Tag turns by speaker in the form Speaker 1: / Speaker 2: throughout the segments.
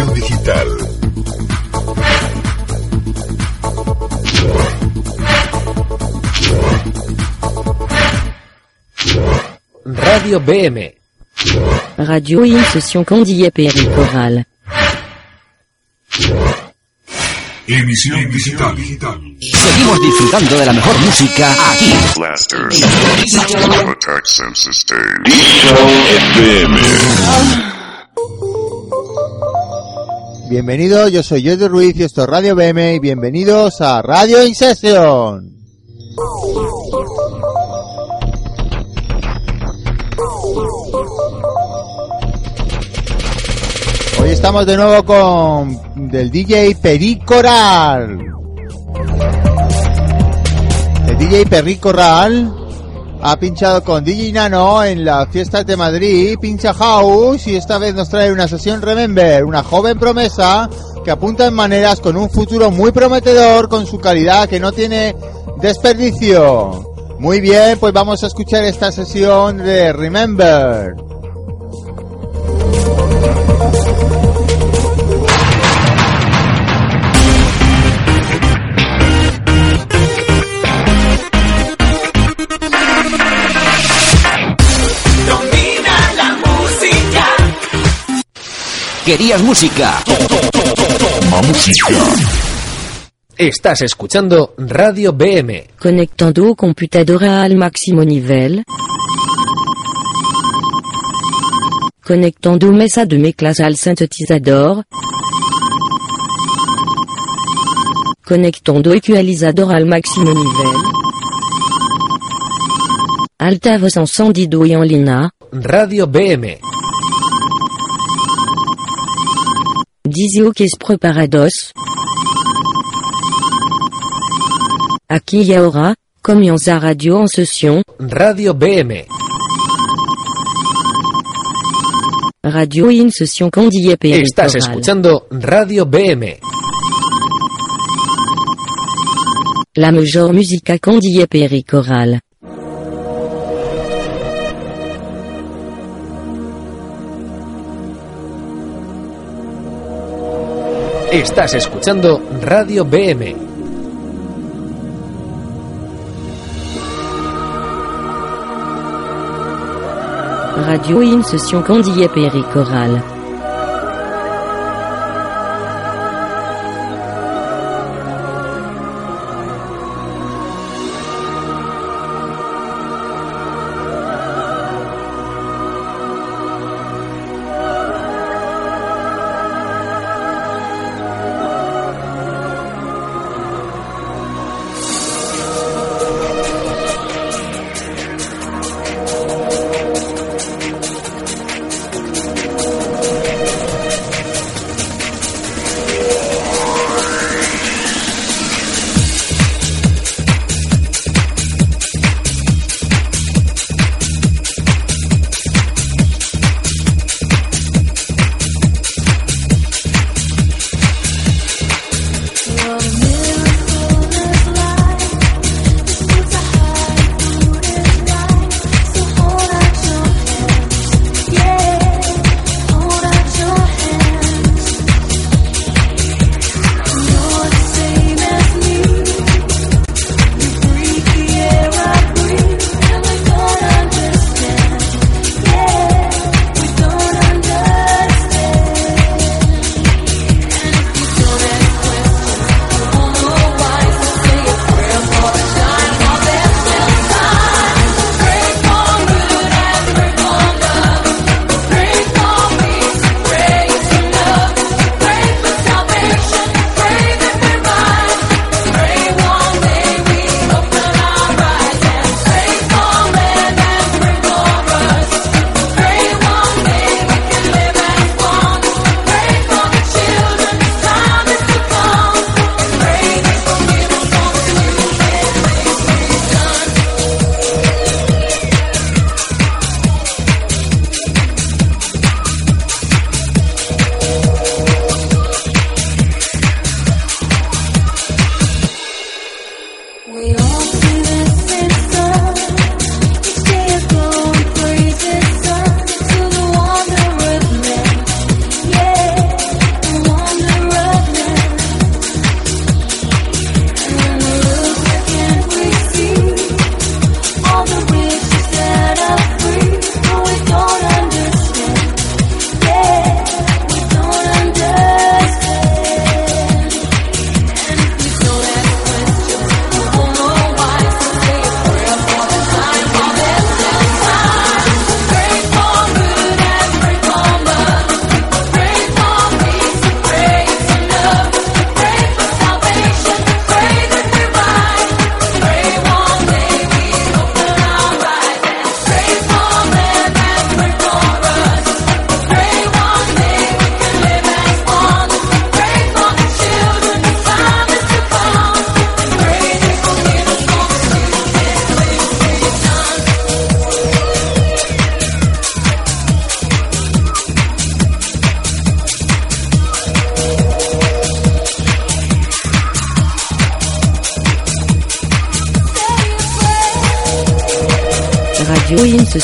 Speaker 1: Emisión digital.
Speaker 2: Radio BM.
Speaker 3: Radio In Session Candiac Périchorale.
Speaker 1: Emisión digital.
Speaker 2: Seguimos disfrutando de la mejor música aquí.
Speaker 4: Blaster. Attack Sense Sustained.
Speaker 5: Bienvenidos, yo soy Jordi Ruiz y esto es Radio BM y bienvenidos a Radio In Session. Hoy estamos de nuevo con del DJ Pericoral. El DJ Pericoral ha pinchado con DJ en las fiestas de Madrid, pincha house y esta vez nos trae una sesión Remember, una joven promesa que apunta en maneras con un futuro muy prometedor con su calidad que no tiene desperdicio. Muy bien, pues vamos a escuchar esta sesión de Remember.
Speaker 2: ¿Querías música?
Speaker 1: Toma música.
Speaker 2: Estás escuchando Radio BM.
Speaker 3: Conectando au computador al máximo nivel. Conectando mesa de mezclas al sintetizador. Conectando ecualizador al máximo nivel. Altavoz encendido y en línea.
Speaker 2: Radio BM.
Speaker 3: Dizio que es preparados. Aquí y ahora, comienza Radio en sesión.
Speaker 2: Radio BM.
Speaker 3: Radio In Session Candiac
Speaker 2: Estás
Speaker 3: Périchorale.
Speaker 2: escuchando Radio BM.
Speaker 3: La meilleure musique à Candiac
Speaker 2: Estás escuchando Radio BM.
Speaker 3: Radio In Session Candiac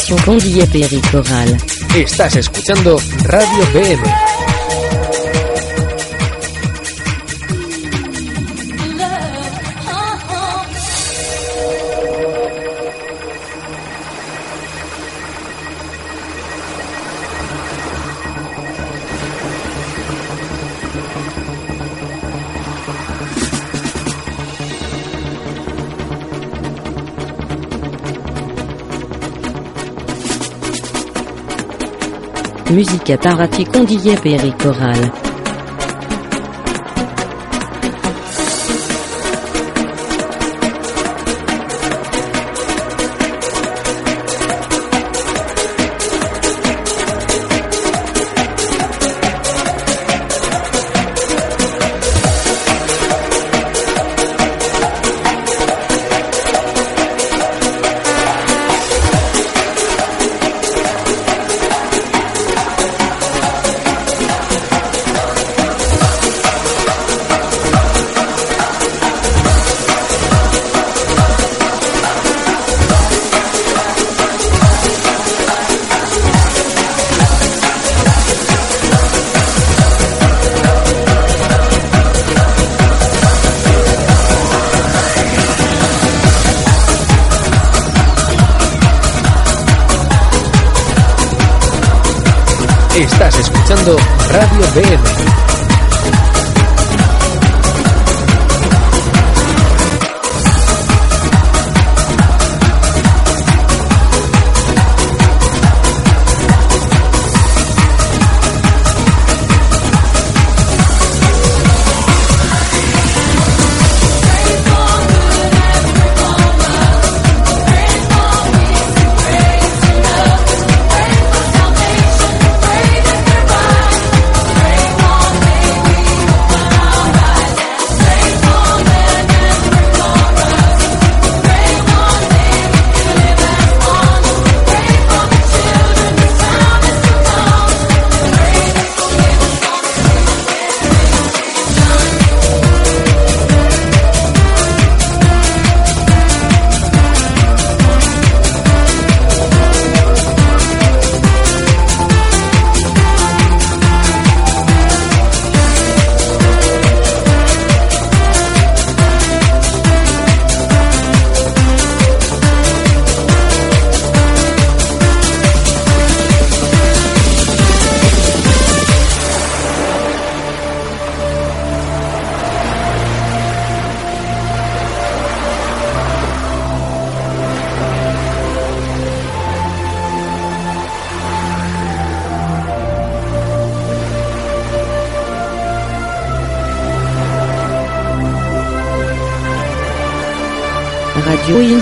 Speaker 6: In Session Condillé Périchoral.
Speaker 2: Estás escuchando Radio BM.
Speaker 6: Musique à Parati Condillé Périchoral. Estás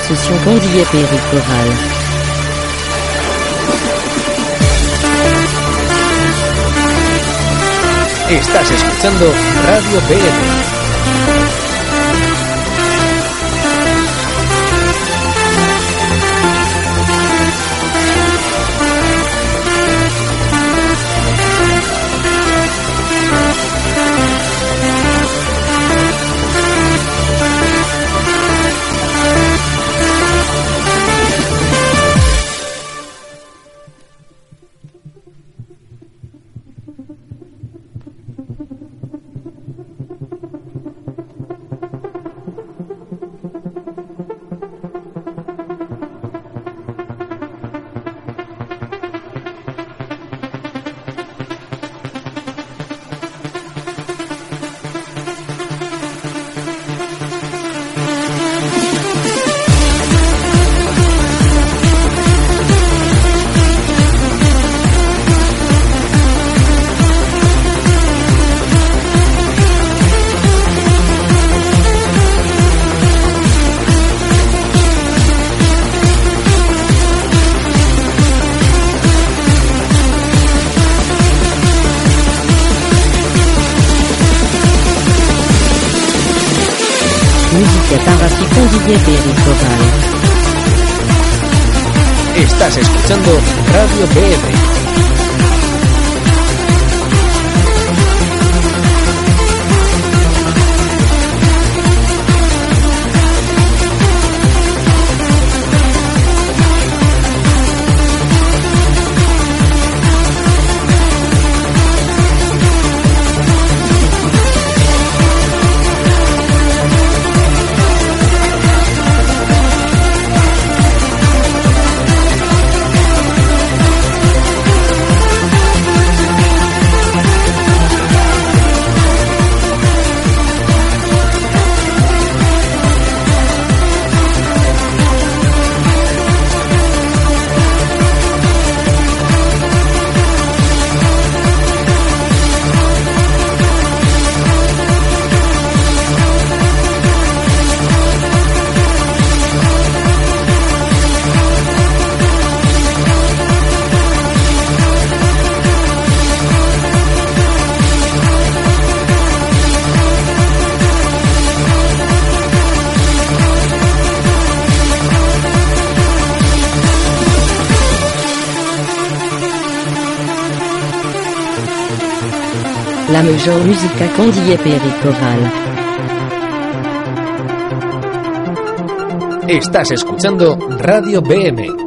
Speaker 6: Session Condillé Périchoral.
Speaker 2: Estás escuchando Radio BM.
Speaker 3: DJ Pericoral.
Speaker 2: Estás escuchando Radio BM.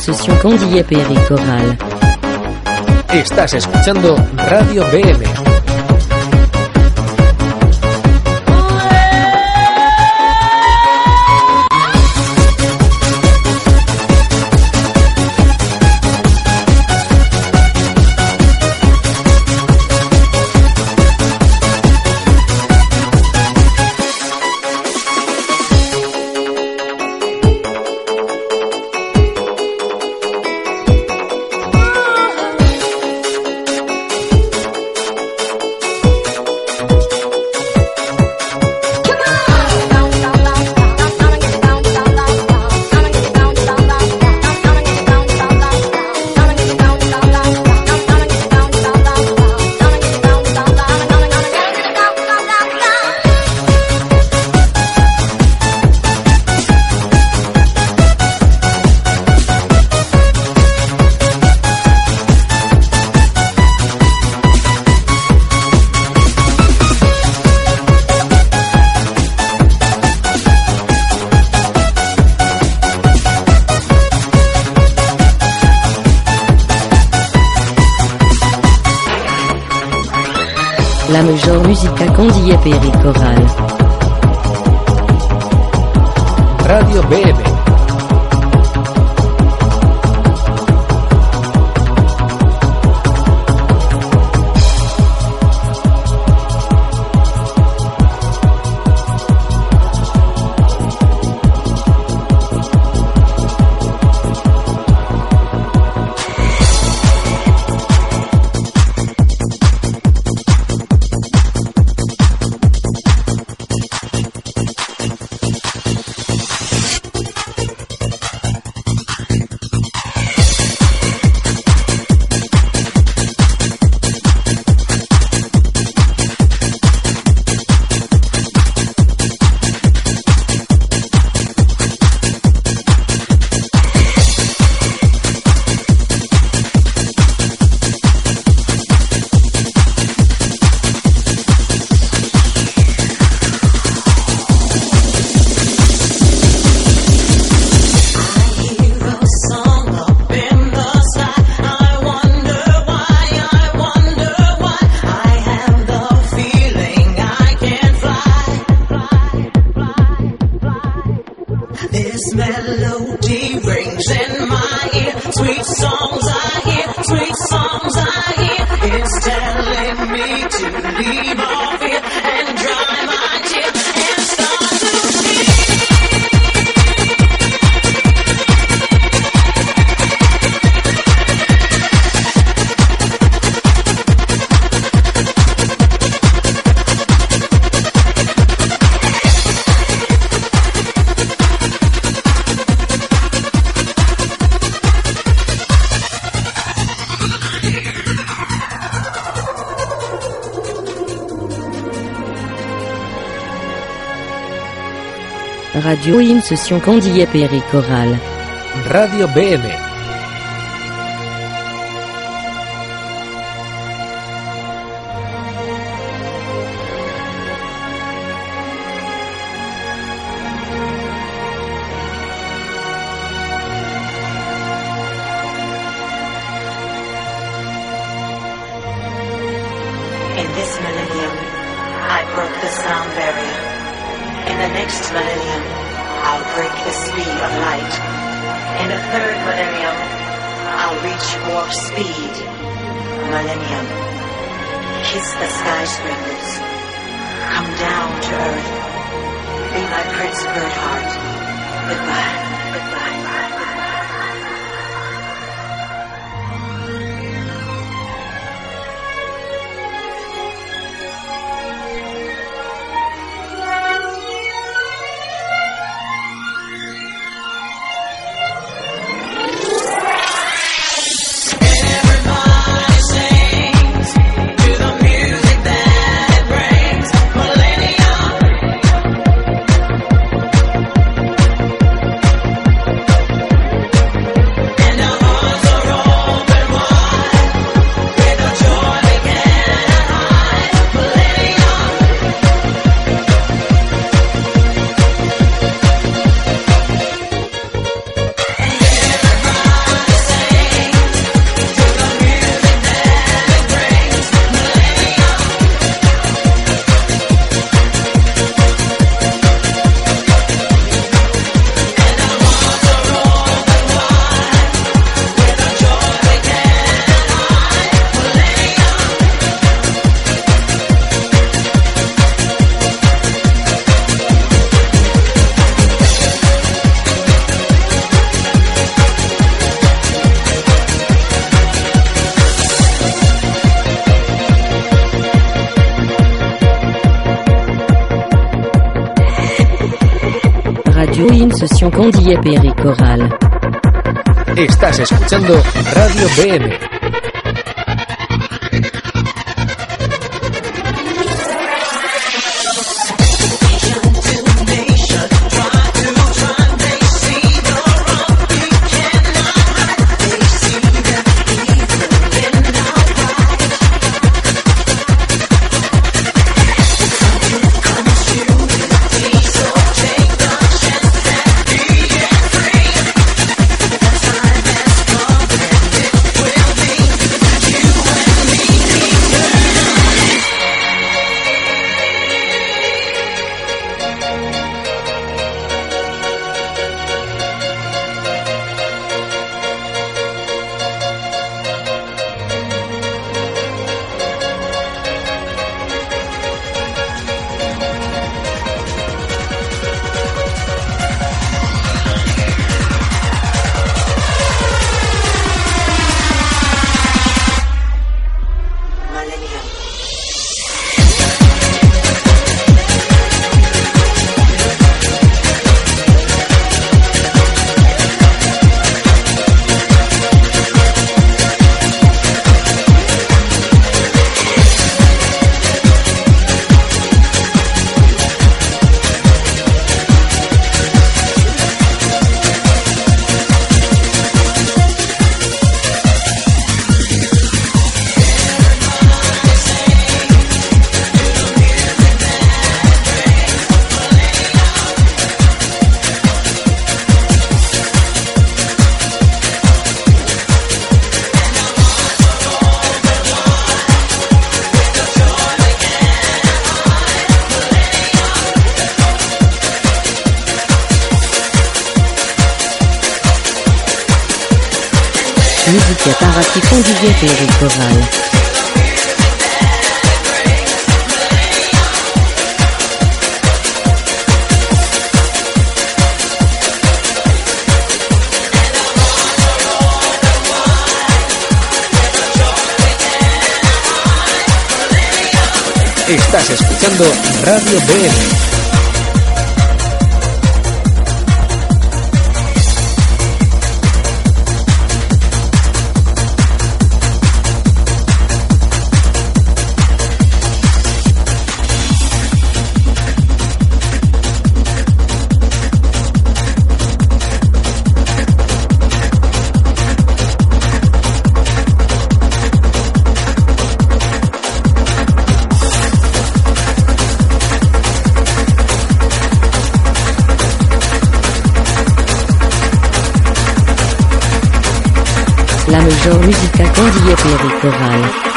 Speaker 3: Radio y une session con DJ Pericoral.
Speaker 2: Estás escuchando Radio BM.
Speaker 3: La mejor música con DJ Pericoral.
Speaker 2: Radio BM.
Speaker 3: Radio Im Session Candy et
Speaker 7: Radio BM. Estás escuchando Radio BM
Speaker 2: Estás escuchando Radio BM.
Speaker 3: La Major Musica Conviviete Ricoral.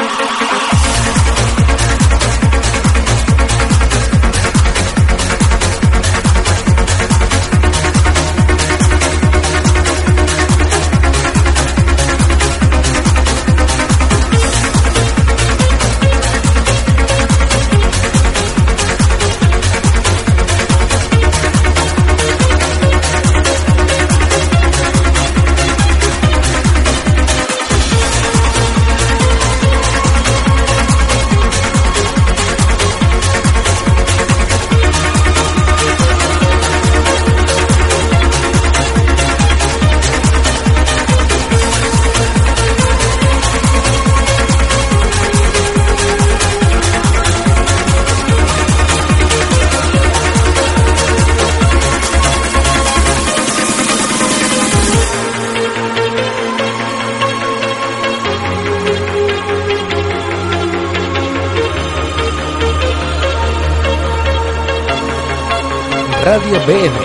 Speaker 2: Radio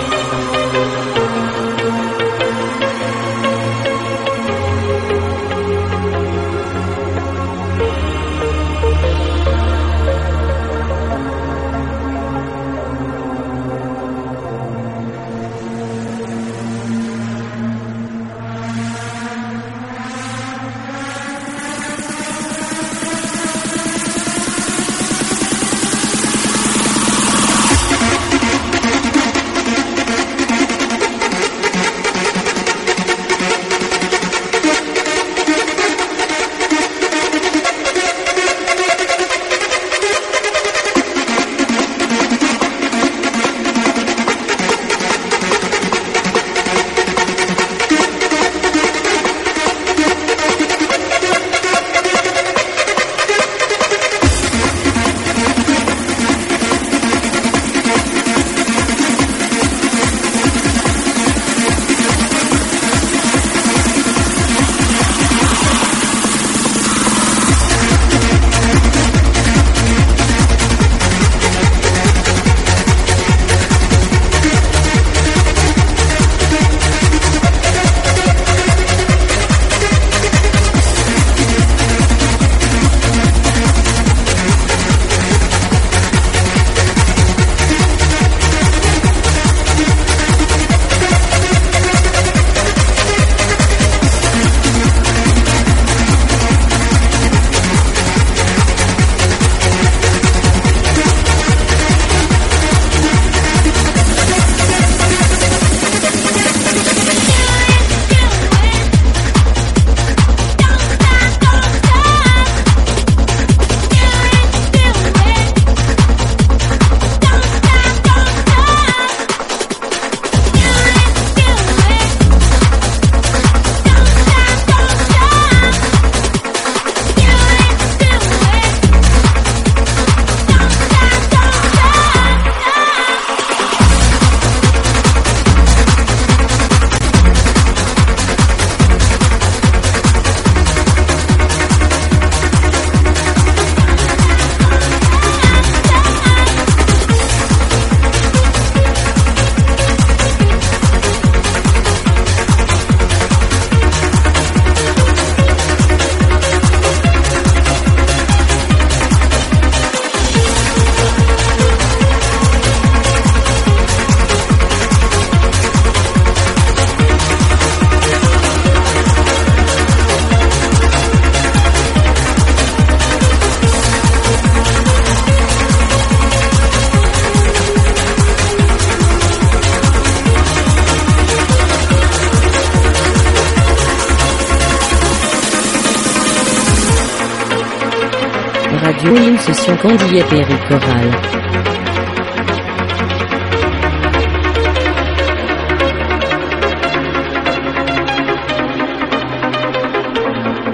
Speaker 2: BM.
Speaker 3: Radio une session Candy et Perry Chorale.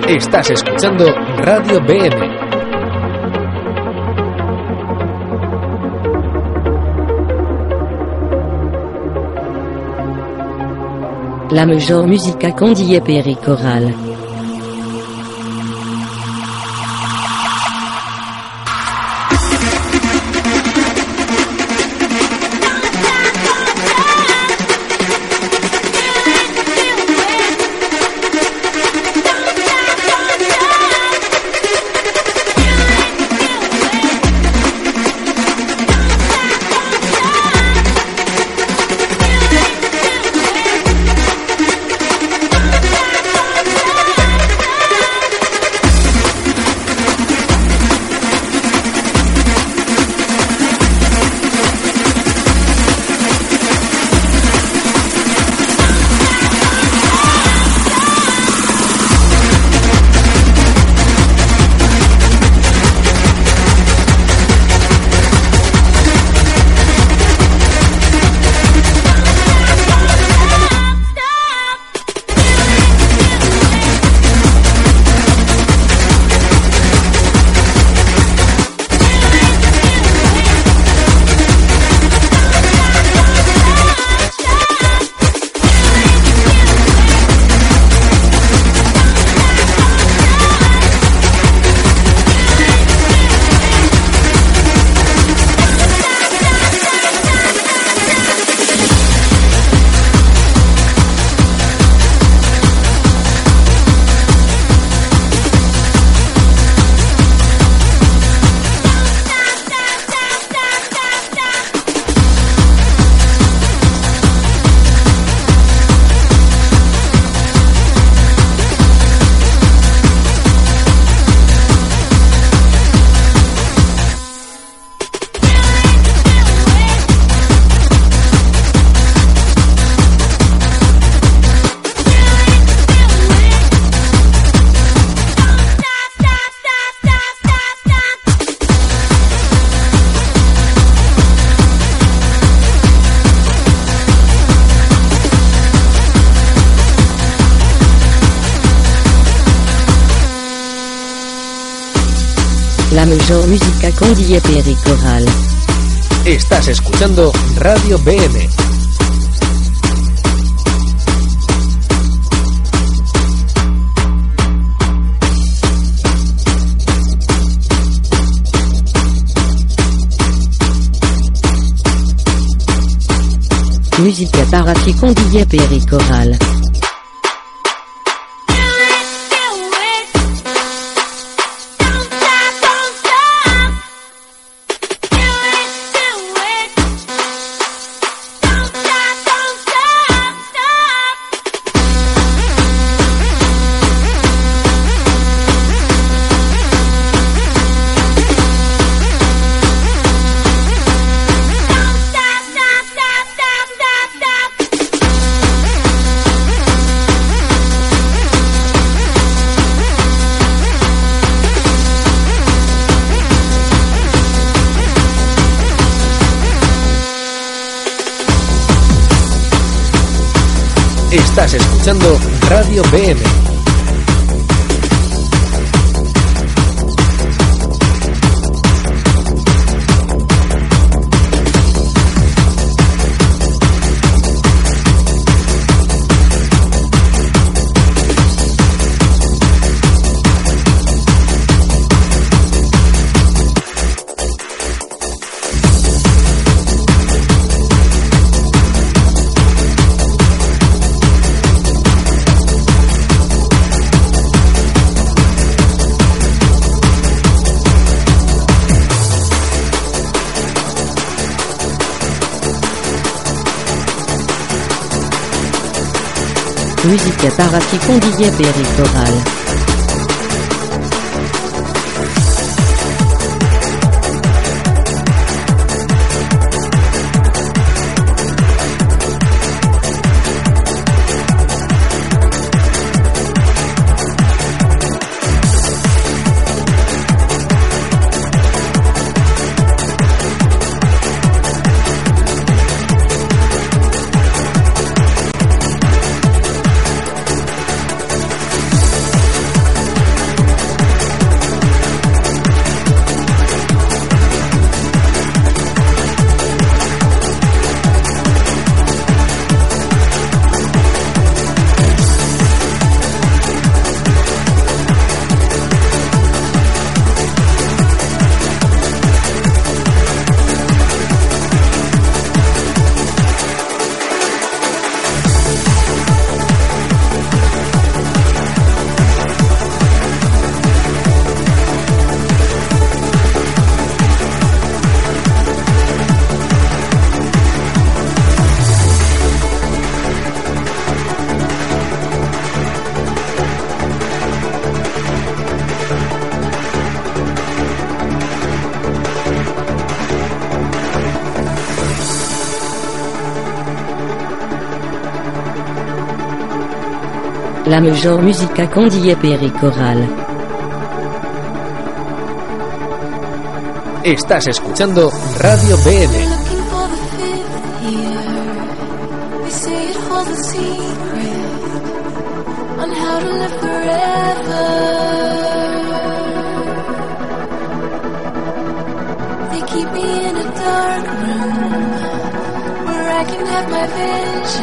Speaker 2: Estás escuchando Radio BM.
Speaker 3: La Mejo Musica Candy et Et Perry.
Speaker 2: Estás escuchando Radio BM.
Speaker 3: Musica Parafi Candy et Perry.
Speaker 2: Radio BM.
Speaker 3: Musica Parafi Candy et Perry Chorale. La mejor música con DJ Perry Corral.
Speaker 7: Estás escuchando Radio BM.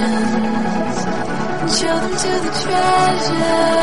Speaker 6: Looking welcome to the treasure.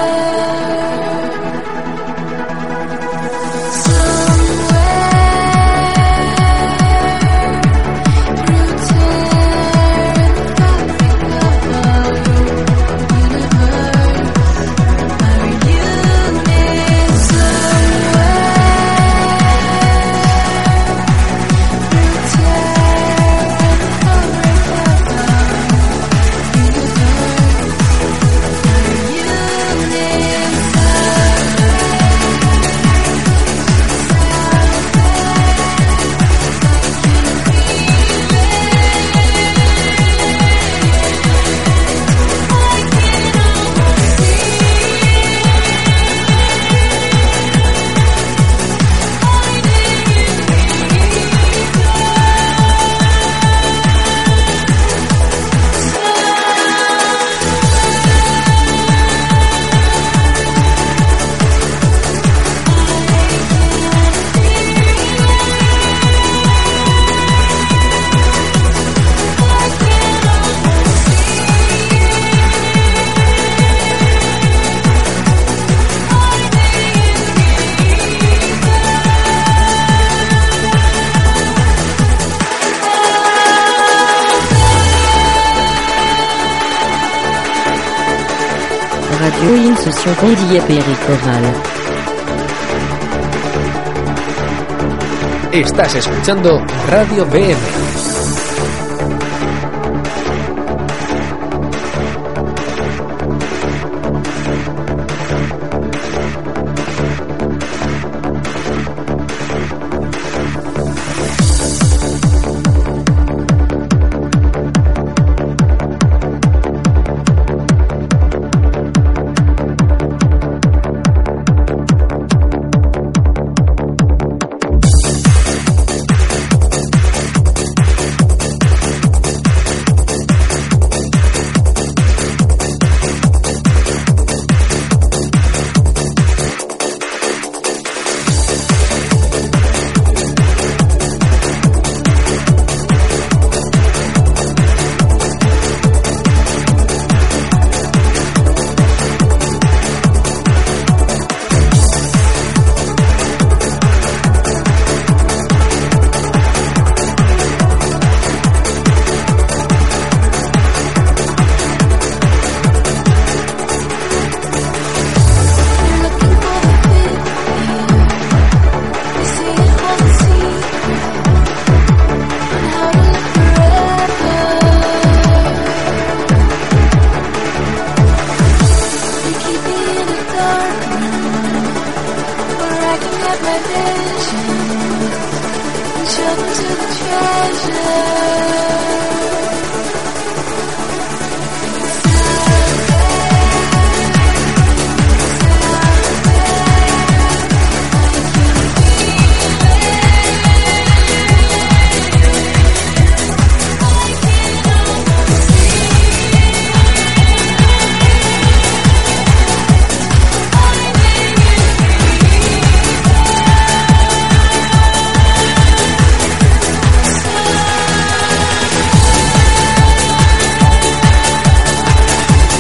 Speaker 3: Perry Corral.
Speaker 7: Estás escuchando Radio BM.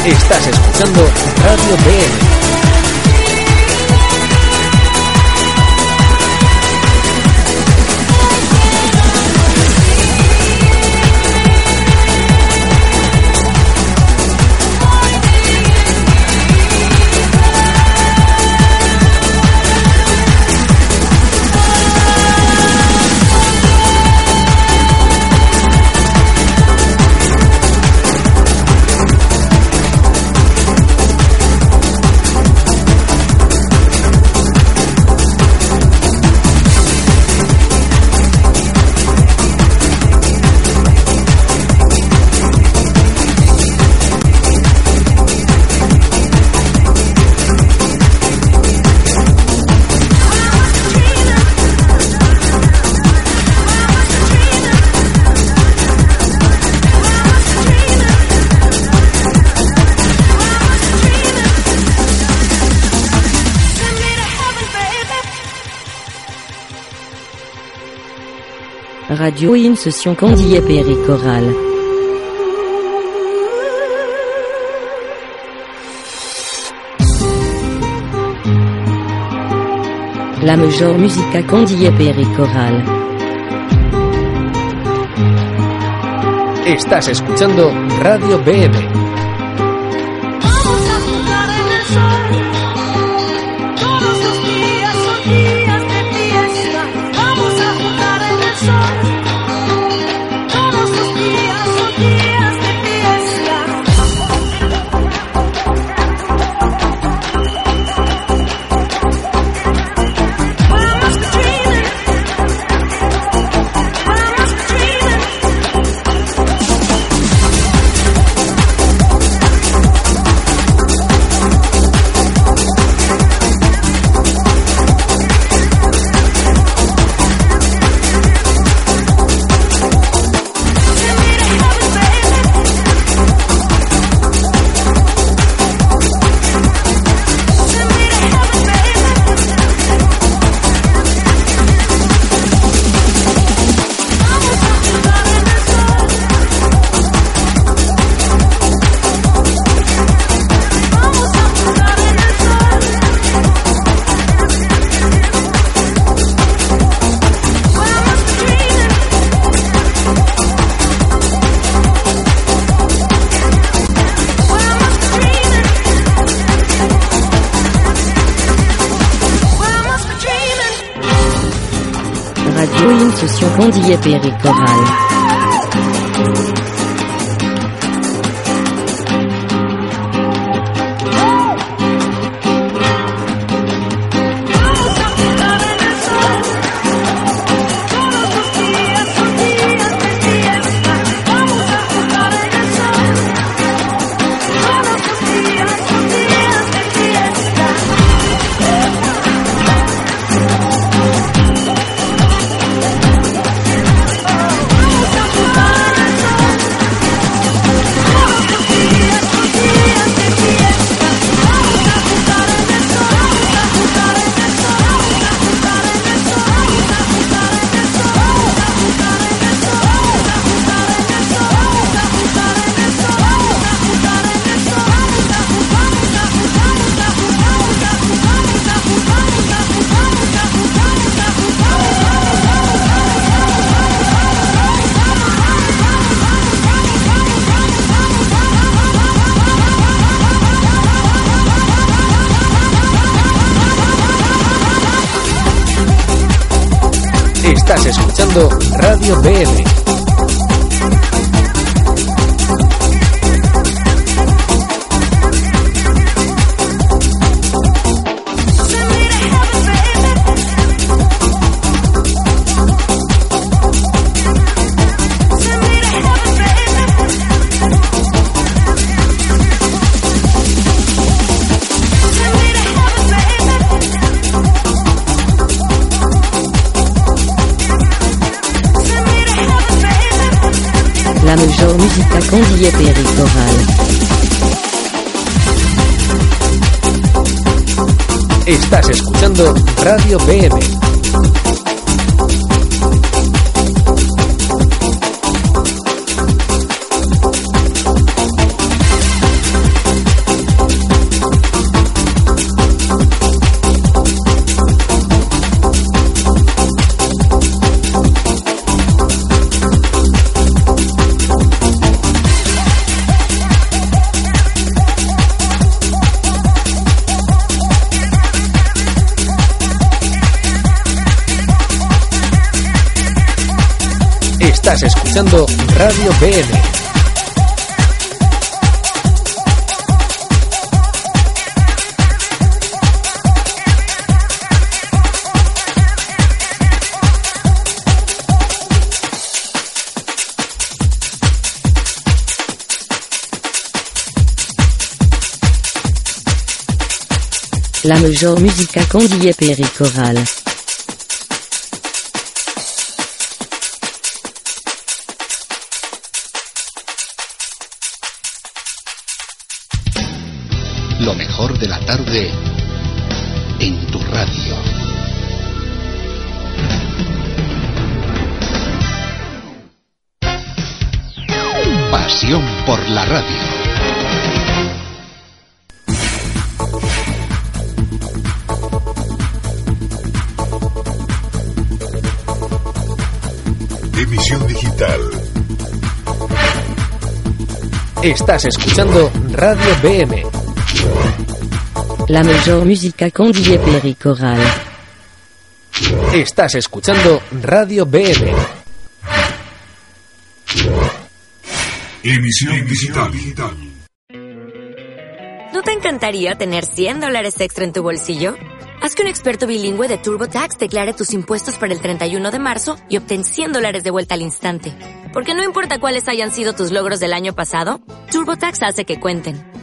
Speaker 7: Estás escuchando Radio BM.
Speaker 3: Radio Candy Perry Chorale. La Major Musica Candy Perry Chorale.
Speaker 6: Estás escuchando Radio BM.
Speaker 3: Queen Soucion Condillé Péricorale.
Speaker 6: Estás escuchando Radio BM. Estás escuchando Radio BM.
Speaker 3: La Major Musica Candy Perry Chorale.
Speaker 8: en tu radio.
Speaker 2: Pasión por la radio.
Speaker 1: Emisión digital.
Speaker 7: Estás escuchando Radio BM
Speaker 3: la mejor música con DJ Perry Coral.
Speaker 7: Estás escuchando Radio BM.
Speaker 1: Emisión digital.
Speaker 9: ¿No te encantaría tener 100 dólares extra en tu bolsillo? Haz que un experto bilingüe de TurboTax declare tus impuestos para el 31 de marzo y obtén 100 dólares de vuelta al instante. Porque no importa cuáles hayan sido tus logros del año pasado, TurboTax hace que cuenten.